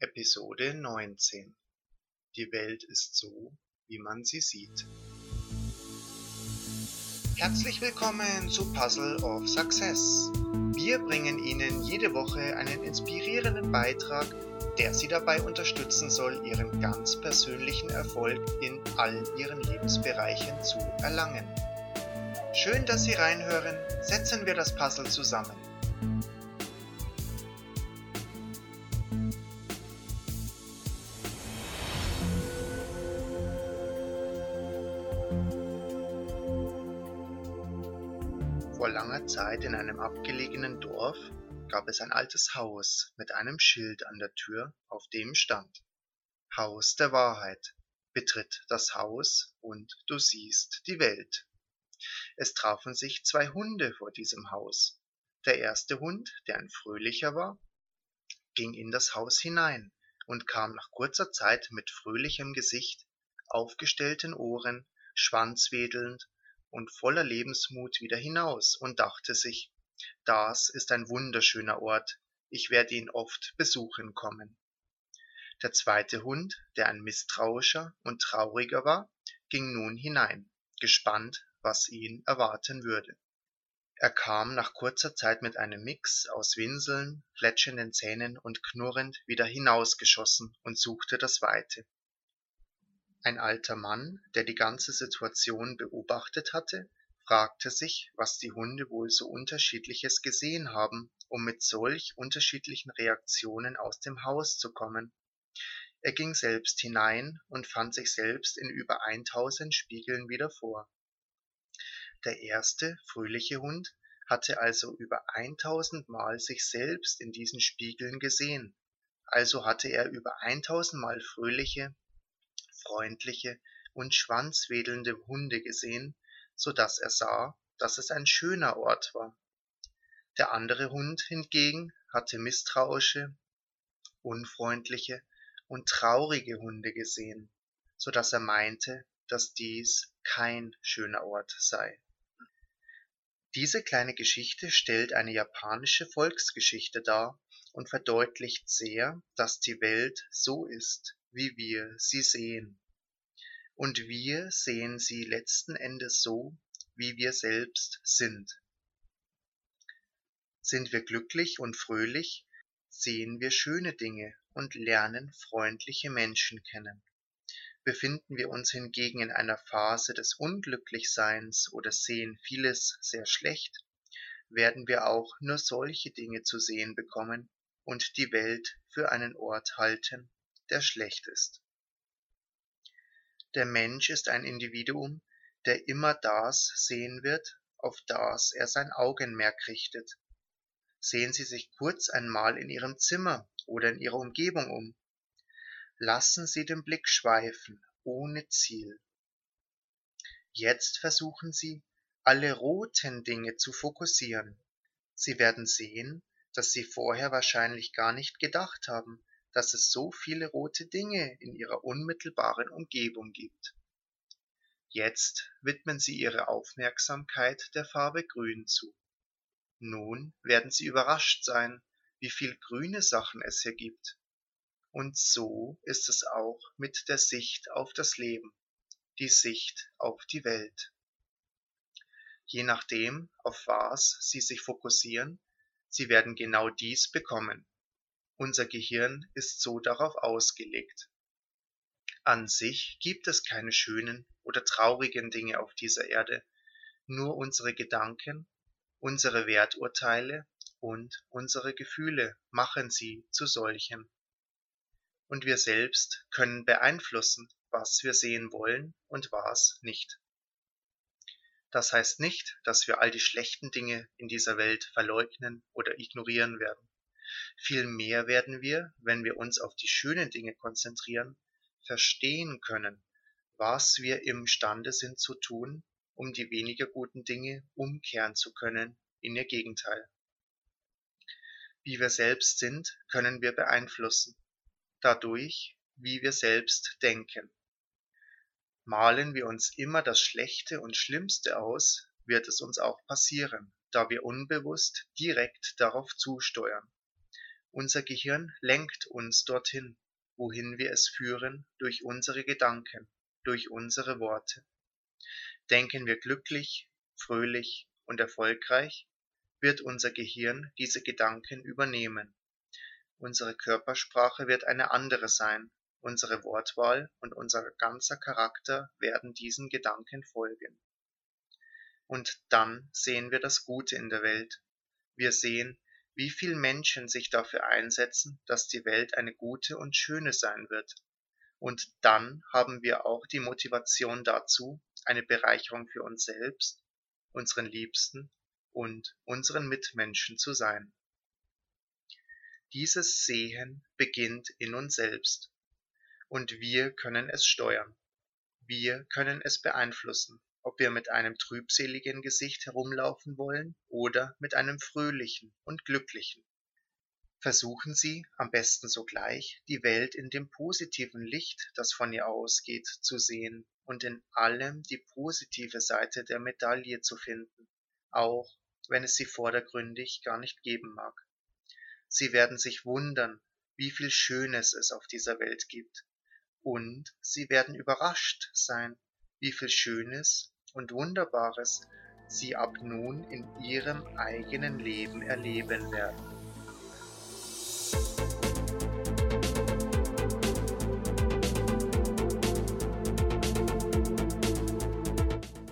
Episode 19 Die Welt ist so, wie man sie sieht. Herzlich willkommen zu Puzzle of Success. Wir bringen Ihnen jede Woche einen inspirierenden Beitrag, der Sie dabei unterstützen soll, Ihren ganz persönlichen Erfolg in allen Ihren Lebensbereichen zu erlangen. Schön, dass Sie reinhören. Setzen wir das Puzzle zusammen. Vor langer Zeit in einem abgelegenen Dorf gab es ein altes Haus mit einem Schild an der Tür, auf dem stand Haus der Wahrheit. Betritt das Haus und du siehst die Welt. Es trafen sich zwei Hunde vor diesem Haus. Der erste Hund, der ein fröhlicher war, ging in das Haus hinein und kam nach kurzer Zeit mit fröhlichem Gesicht, aufgestellten Ohren, Schwanz wedelnd und voller Lebensmut wieder hinaus und dachte sich, das ist ein wunderschöner Ort, ich werde ihn oft besuchen kommen. Der zweite Hund, der ein misstrauischer und trauriger war, ging nun hinein, gespannt, was ihn erwarten würde. Er kam nach kurzer Zeit mit einem Mix aus Winseln, fletschenden Zähnen und knurrend wieder hinausgeschossen und suchte das Weite. Ein alter Mann, der die ganze Situation beobachtet hatte, fragte sich, was die Hunde wohl so unterschiedliches gesehen haben, um mit solch unterschiedlichen Reaktionen aus dem Haus zu kommen. Er ging selbst hinein und fand sich selbst in über 1000 Spiegeln wieder vor. Der erste, fröhliche Hund hatte also über 1000 Mal sich selbst in diesen Spiegeln gesehen, also hatte er über 1000 Mal fröhliche, freundliche und schwanzwedelnde Hunde gesehen, so dass er sah, dass es ein schöner Ort war. Der andere Hund hingegen hatte misstrauische, unfreundliche und traurige Hunde gesehen, so dass er meinte, dass dies kein schöner Ort sei. Diese kleine Geschichte stellt eine japanische Volksgeschichte dar und verdeutlicht sehr, dass die Welt so ist, wie wir sie sehen. Und wir sehen sie letzten Endes so, wie wir selbst sind. Sind wir glücklich und fröhlich, sehen wir schöne Dinge und lernen freundliche Menschen kennen. Befinden wir uns hingegen in einer Phase des Unglücklichseins oder sehen vieles sehr schlecht, werden wir auch nur solche Dinge zu sehen bekommen und die Welt für einen Ort halten, der schlecht ist. Der Mensch ist ein Individuum, der immer das sehen wird, auf das er sein Augenmerk richtet. Sehen Sie sich kurz einmal in Ihrem Zimmer oder in Ihrer Umgebung um. Lassen Sie den Blick schweifen, ohne Ziel. Jetzt versuchen Sie, alle roten Dinge zu fokussieren. Sie werden sehen, dass Sie vorher wahrscheinlich gar nicht gedacht haben, dass es so viele rote Dinge in ihrer unmittelbaren Umgebung gibt. Jetzt widmen Sie Ihre Aufmerksamkeit der Farbe Grün zu. Nun werden Sie überrascht sein, wie viel grüne Sachen es hier gibt. Und so ist es auch mit der Sicht auf das Leben, die Sicht auf die Welt. Je nachdem, auf was Sie sich fokussieren, Sie werden genau dies bekommen. Unser Gehirn ist so darauf ausgelegt. An sich gibt es keine schönen oder traurigen Dinge auf dieser Erde, nur unsere Gedanken, unsere Werturteile und unsere Gefühle machen sie zu solchen. Und wir selbst können beeinflussen, was wir sehen wollen und was nicht. Das heißt nicht, dass wir all die schlechten Dinge in dieser Welt verleugnen oder ignorieren werden. Vielmehr werden wir, wenn wir uns auf die schönen Dinge konzentrieren, verstehen können, was wir imstande sind zu tun, um die weniger guten Dinge umkehren zu können in ihr Gegenteil. Wie wir selbst sind, können wir beeinflussen, dadurch, wie wir selbst denken. Malen wir uns immer das Schlechte und Schlimmste aus, wird es uns auch passieren, da wir unbewusst direkt darauf zusteuern. Unser Gehirn lenkt uns dorthin, wohin wir es führen, durch unsere Gedanken, durch unsere Worte. Denken wir glücklich, fröhlich und erfolgreich, wird unser Gehirn diese Gedanken übernehmen. Unsere Körpersprache wird eine andere sein, unsere Wortwahl und unser ganzer Charakter werden diesen Gedanken folgen. Und dann sehen wir das Gute in der Welt. Wir sehen, wie viel Menschen sich dafür einsetzen, dass die Welt eine gute und schöne sein wird. Und dann haben wir auch die Motivation dazu, eine Bereicherung für uns selbst, unseren Liebsten und unseren Mitmenschen zu sein. Dieses Sehen beginnt in uns selbst und wir können es steuern. Wir können es beeinflussen, ob wir mit einem trübseligen Gesicht herumlaufen wollen oder mit einem fröhlichen und glücklichen. Versuchen Sie am besten sogleich, die Welt in dem positiven Licht, das von ihr ausgeht, zu sehen und in allem die positive Seite der Medaille zu finden, auch wenn es sie vordergründig gar nicht geben mag. Sie werden sich wundern, wie viel Schönes es auf dieser Welt gibt, und sie werden überrascht sein, wie viel Schönes und Wunderbares sie ab nun in ihrem eigenen Leben erleben werden.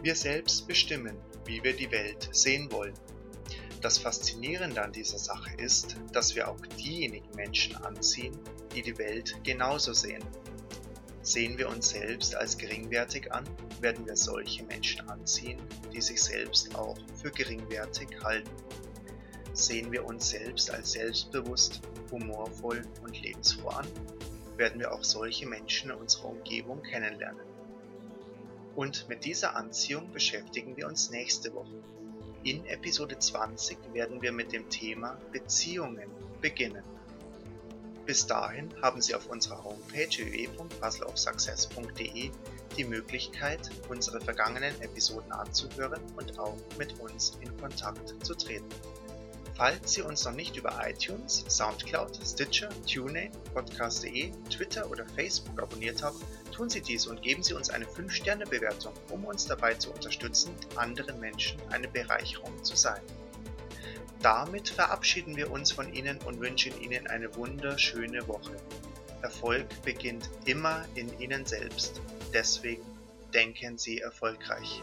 Wir selbst bestimmen, wie wir die Welt sehen wollen. Das Faszinierende an dieser Sache ist, dass wir auch diejenigen Menschen anziehen, die die Welt genauso sehen. Sehen wir uns selbst als geringwertig an, werden wir solche Menschen anziehen, die sich selbst auch für geringwertig halten. Sehen wir uns selbst als selbstbewusst, humorvoll und lebensfroh an, werden wir auch solche Menschen in unserer Umgebung kennenlernen. Und mit dieser Anziehung beschäftigen wir uns nächste Woche. In Episode 20 werden wir mit dem Thema Beziehungen beginnen. Bis dahin haben Sie auf unserer Homepage www.puzzleofsuccess.de die Möglichkeit, unsere vergangenen Episoden anzuhören und auch mit uns in Kontakt zu treten. Falls Sie uns noch nicht über iTunes, Soundcloud, Stitcher, TuneIn, Podcast.de, Twitter oder Facebook abonniert haben, tun Sie dies und geben Sie uns eine 5-Sterne-Bewertung, um uns dabei zu unterstützen, anderen Menschen eine Bereicherung zu sein. Damit verabschieden wir uns von Ihnen und wünschen Ihnen eine wunderschöne Woche. Erfolg beginnt immer in Ihnen selbst. Deswegen denken Sie erfolgreich.